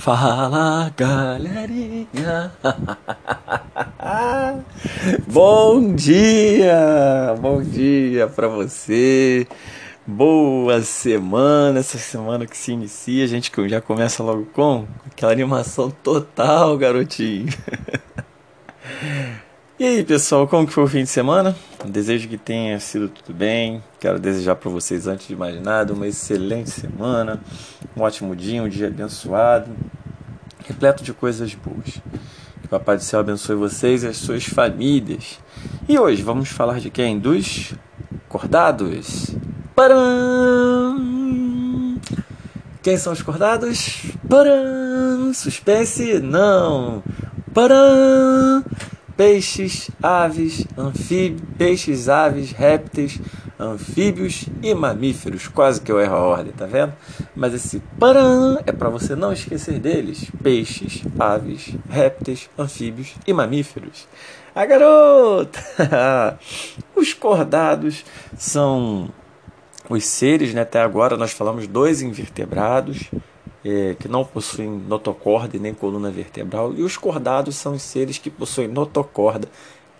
Fala galerinha, bom dia, bom dia para você, boa semana, essa semana que se inicia, a gente já começa logo com aquela animação total, garotinho. E aí, pessoal, como que foi o fim de semana? Desejo que tenha sido tudo bem. Quero desejar para vocês, antes de mais nada, uma excelente semana, um ótimo dia, um dia abençoado, repleto de coisas boas. Que o Papai do Céu abençoe vocês e as suas famílias. E hoje vamos falar de quem? Dos cordados. Param! Quem são os cordados? Param! Suspense? Não! Param! Peixes, aves, anfíbios, peixes, aves, répteis, anfíbios e mamíferos. Quase que eu erro a ordem, tá vendo? Mas esse paran é para você não esquecer deles: peixes, aves, répteis, anfíbios e mamíferos. A garota! Os cordados são os seres, né? Até agora nós falamos dois invertebrados é, que não possuem notocorda nem coluna vertebral, e os cordados são os seres que possuem notocorda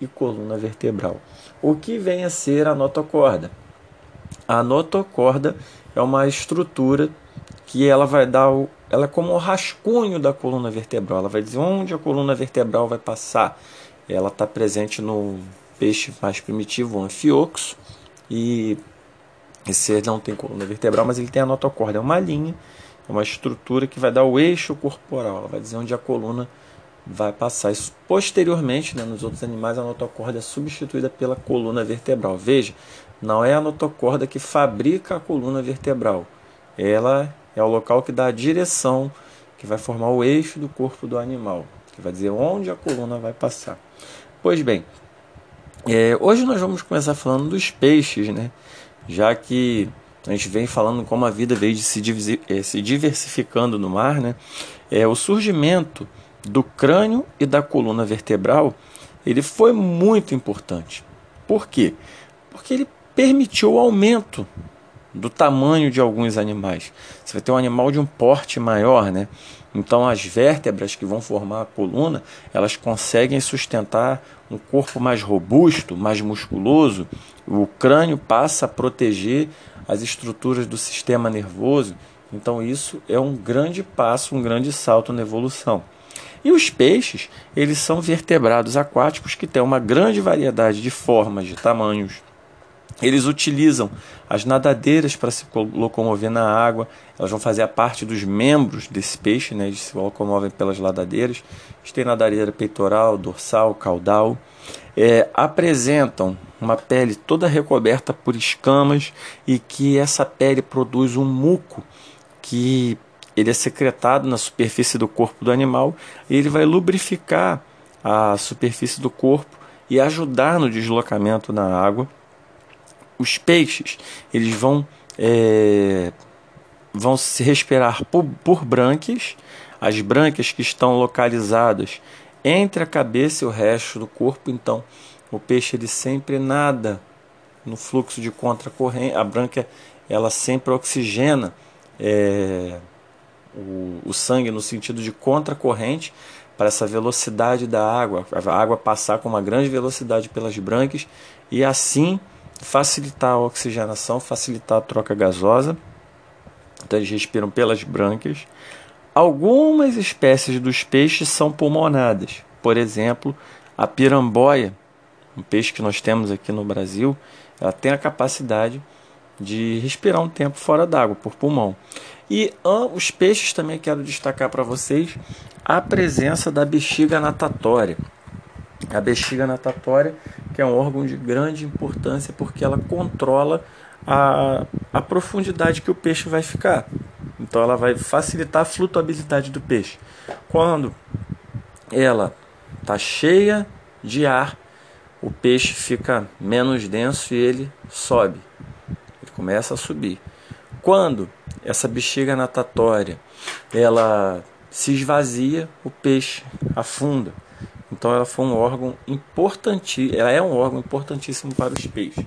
e coluna vertebral. O que vem a ser a notocorda? A notocorda é uma estrutura que ela vai dar o, ela é como o rascunho da coluna vertebral. Ela vai dizer onde a coluna vertebral vai passar. Ela está presente no peixe mais primitivo, o anfioxo, e esse não tem coluna vertebral, mas ele tem a notocorda, é uma linha é uma estrutura que vai dar o eixo corporal, ela vai dizer onde a coluna vai passar. Isso posteriormente, né, nos outros animais, a notocorda é substituída pela coluna vertebral. Veja, não é a notocorda que fabrica a coluna vertebral. Ela é o local que dá a direção, que vai formar o eixo do corpo do animal, que vai dizer onde a coluna vai passar. Pois bem, é, hoje nós vamos começar falando dos peixes, né? Já que a gente vem falando como a vida veio eh, se diversificando no mar, né? É, o surgimento do crânio e da coluna vertebral ele foi muito importante. Por quê? Porque ele permitiu o aumento do tamanho de alguns animais. Você vai ter um animal de um porte maior, né? Então as vértebras que vão formar a coluna, elas conseguem sustentar um corpo mais robusto, mais musculoso. O crânio passa a proteger as estruturas do sistema nervoso. Então isso é um grande passo, um grande salto na evolução. E os peixes, eles são vertebrados aquáticos que têm uma grande variedade de formas, de tamanhos. Eles utilizam as nadadeiras para se locomover na água, elas vão fazer a parte dos membros desse peixe, né? eles se locomovem pelas nadadeiras. Eles têm nadadeira peitoral, dorsal, caudal. É, apresentam uma pele toda recoberta por escamas e que essa pele produz um muco que ele é secretado na superfície do corpo do animal e ele vai lubrificar a superfície do corpo e ajudar no deslocamento na água. Os peixes eles vão é, vão se respirar por, por brânquias, as brânquias que estão localizadas entre a cabeça e o resto do corpo, então o peixe ele sempre nada no fluxo de contracorrente. A branca ela sempre oxigena é, o, o sangue no sentido de contracorrente para essa velocidade da água, a água passar com uma grande velocidade pelas brânquias e assim facilitar a oxigenação, facilitar a troca gasosa. Então eles respiram pelas brânquias. Algumas espécies dos peixes são pulmonadas, por exemplo, a piramboia um peixe que nós temos aqui no Brasil, ela tem a capacidade de respirar um tempo fora d'água, por pulmão. E os peixes também quero destacar para vocês a presença da bexiga natatória. A bexiga natatória, que é um órgão de grande importância porque ela controla a, a profundidade que o peixe vai ficar. Então ela vai facilitar a flutuabilidade do peixe. Quando ela está cheia de ar, o peixe fica menos denso e ele sobe, ele começa a subir. Quando essa bexiga natatória ela se esvazia, o peixe afunda. Então ela foi um órgão importante, ela é um órgão importantíssimo para os peixes.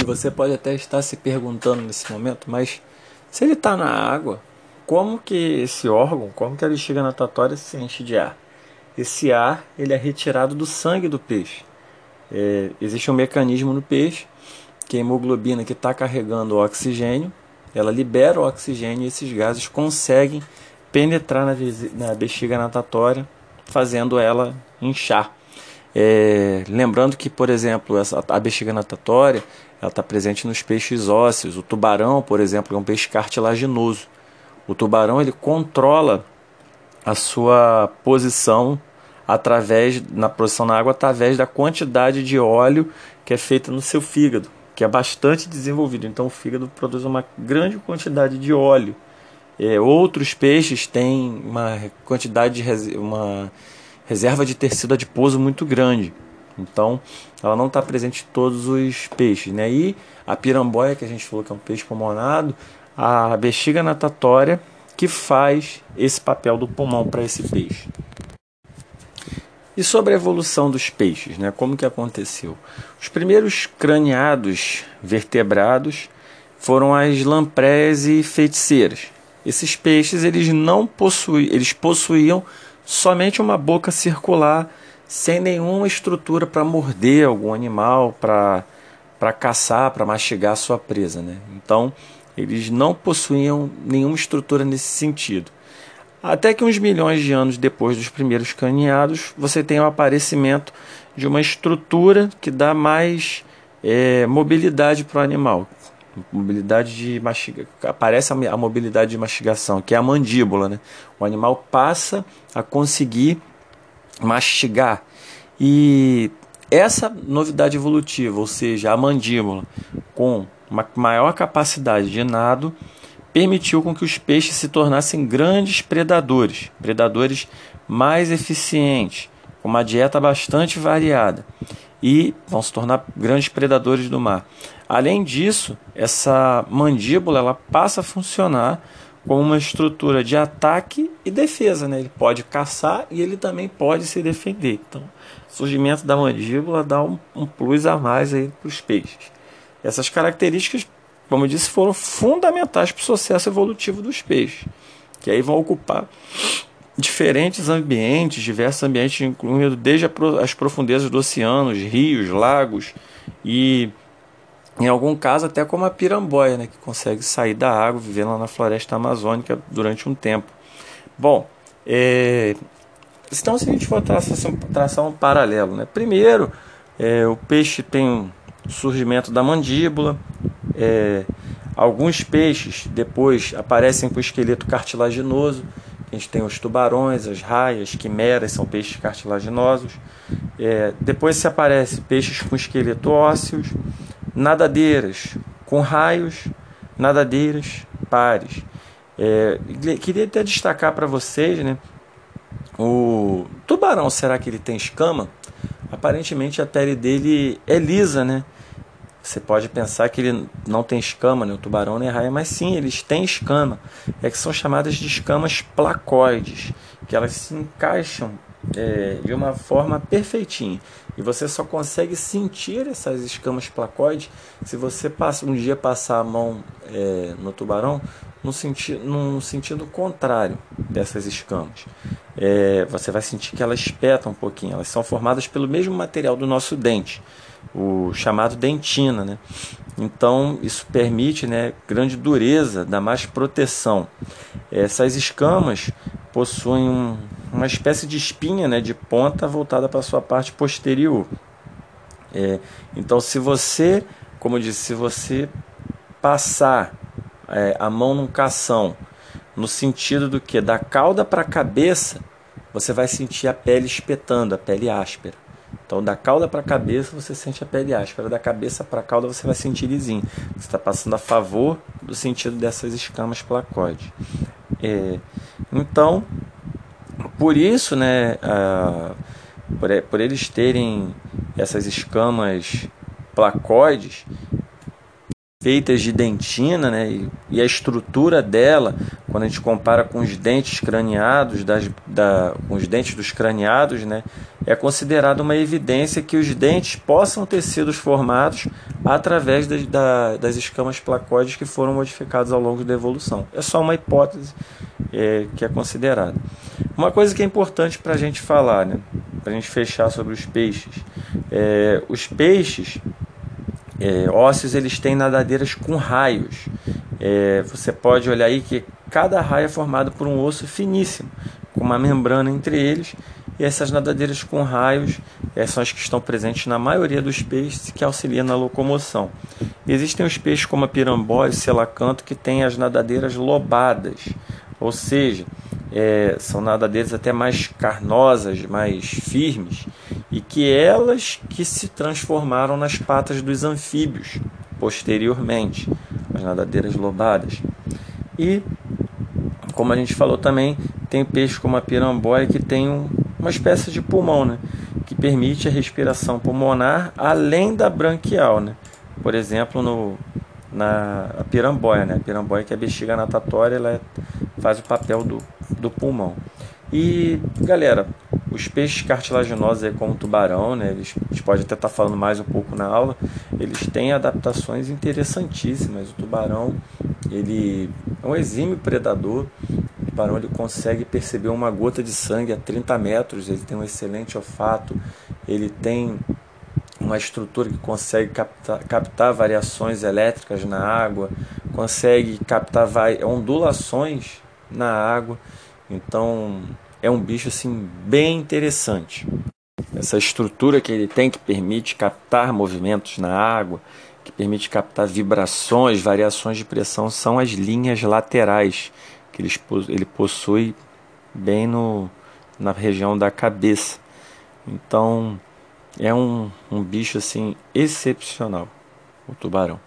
E você pode até estar se perguntando nesse momento, mas se ele está na água, como que esse órgão, como que a bexiga natatória se enche de ar? Esse ar ele é retirado do sangue do peixe. É, existe um mecanismo no peixe que a hemoglobina que está carregando o oxigênio, ela libera o oxigênio e esses gases conseguem penetrar na, na bexiga natatória, fazendo ela inchar. É, lembrando que, por exemplo, essa, a bexiga natatória ela está presente nos peixes ósseos. O tubarão, por exemplo, é um peixe cartilaginoso. O tubarão ele controla a sua posição através na posição na água através da quantidade de óleo que é feita no seu fígado, que é bastante desenvolvido. Então o fígado produz uma grande quantidade de óleo. É, outros peixes têm uma quantidade de uma reserva de tecido adiposo muito grande. Então, ela não está presente em todos os peixes. Né? E a piramboia, que a gente falou que é um peixe pulmonado, a bexiga natatória que faz esse papel do pulmão para esse peixe. E sobre a evolução dos peixes, né? como que aconteceu? Os primeiros craniados vertebrados foram as lamprés e feiticeiras. Esses peixes eles não possuíam, eles possuíam somente uma boca circular sem nenhuma estrutura para morder algum animal, para caçar, para mastigar sua presa. Né? Então, eles não possuíam nenhuma estrutura nesse sentido. Até que uns milhões de anos depois dos primeiros caninhados, você tem o aparecimento de uma estrutura que dá mais é, mobilidade para o animal. Mobilidade de mastiga... Aparece a mobilidade de mastigação, que é a mandíbula. Né? O animal passa a conseguir mastigar. E essa novidade evolutiva, ou seja, a mandíbula com uma maior capacidade de nado, permitiu com que os peixes se tornassem grandes predadores, predadores mais eficientes, com uma dieta bastante variada e vão se tornar grandes predadores do mar. Além disso, essa mandíbula ela passa a funcionar como uma estrutura de ataque e defesa. Né? Ele pode caçar e ele também pode se defender. Então, surgimento da mandíbula dá um, um plus a mais para os peixes. Essas características, como eu disse, foram fundamentais para o sucesso evolutivo dos peixes, que aí vão ocupar diferentes ambientes, diversos ambientes, incluindo desde as profundezas do oceano, rios, lagos e em algum caso até como a piramboia, né, que consegue sair da água, viver lá na floresta amazônica durante um tempo. Bom, é, então se a gente for traçar, traçar um paralelo, né, primeiro é, o peixe tem o surgimento da mandíbula, é, alguns peixes depois aparecem com esqueleto cartilaginoso, a gente tem os tubarões, as raias, quimeras, são peixes cartilaginosos. É, depois se aparece peixes com esqueleto ósseos, nadadeiras com raios, nadadeiras pares. É, queria até destacar para vocês, né? O tubarão, será que ele tem escama? Aparentemente a pele dele é lisa, né? Você pode pensar que ele não tem escama, né? o tubarão nem a raia, mas sim, eles têm escama. É que são chamadas de escamas placoides, que elas se encaixam é, de uma forma perfeitinha. E você só consegue sentir essas escamas placoides se você passa, um dia passar a mão é, no tubarão no, senti no sentido contrário dessas escamas. É, você vai sentir que elas espetam um pouquinho. Elas são formadas pelo mesmo material do nosso dente, o chamado dentina. Né? Então, isso permite né, grande dureza, dá mais proteção. Essas escamas possuem um, uma espécie de espinha né, de ponta voltada para a sua parte posterior. É, então, se você, como eu disse, se você passar é, a mão num cação, no sentido do que da cauda para a cabeça, você vai sentir a pele espetando, a pele áspera. Então, da cauda para a cabeça você sente a pele áspera, da cabeça para a cauda você vai sentir lisinho. Você está passando a favor do sentido dessas escamas placoides. É, então, por isso, né, por, por eles terem essas escamas placoides feitas de dentina, né, e, e, a estrutura dela, quando a gente compara com os dentes craniados, das, da, com os dentes dos craniados, né, é considerada uma evidência que os dentes possam ter sido formados através das, da, das escamas placóides que foram modificadas ao longo da evolução. É só uma hipótese é, que é considerada. Uma coisa que é importante para a gente falar, né? para a gente fechar sobre os peixes. É, os peixes é, ósseos eles têm nadadeiras com raios. É, você pode olhar aí que cada raio é formado por um osso finíssimo, com uma membrana entre eles e essas nadadeiras com raios é, são as que estão presentes na maioria dos peixes que auxiliam na locomoção. Existem os peixes como a pirambó e selacanto que têm as nadadeiras lobadas, ou seja, é, são nadadeiras até mais carnosas, mais firmes, e que elas que se transformaram nas patas dos anfíbios posteriormente, as nadadeiras lobadas. E, como a gente falou também, tem peixes como a pirambóia que tem um, uma espécie de pulmão, né? que permite a respiração pulmonar além da branquial. Né? Por exemplo, no, na piramboia, né? A piramboia que é a bexiga natatória, ela é, faz o papel do, do pulmão. E galera, os peixes cartilaginosos, como o tubarão, né? Eles, a gente pode até estar tá falando mais um pouco na aula. Eles têm adaptações interessantíssimas. O tubarão, ele é um exímio predador tubarão ele consegue perceber uma gota de sangue a 30 metros, ele tem um excelente olfato, ele tem uma estrutura que consegue captar, captar variações elétricas na água, consegue captar ondulações na água. Então é um bicho assim bem interessante. Essa estrutura que ele tem que permite captar movimentos na água, que permite captar vibrações, variações de pressão, são as linhas laterais que ele, possui bem no, na região da cabeça. Então é um, um bicho assim excepcional, o tubarão.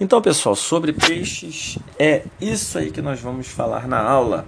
Então, pessoal, sobre peixes, é isso aí que nós vamos falar na aula.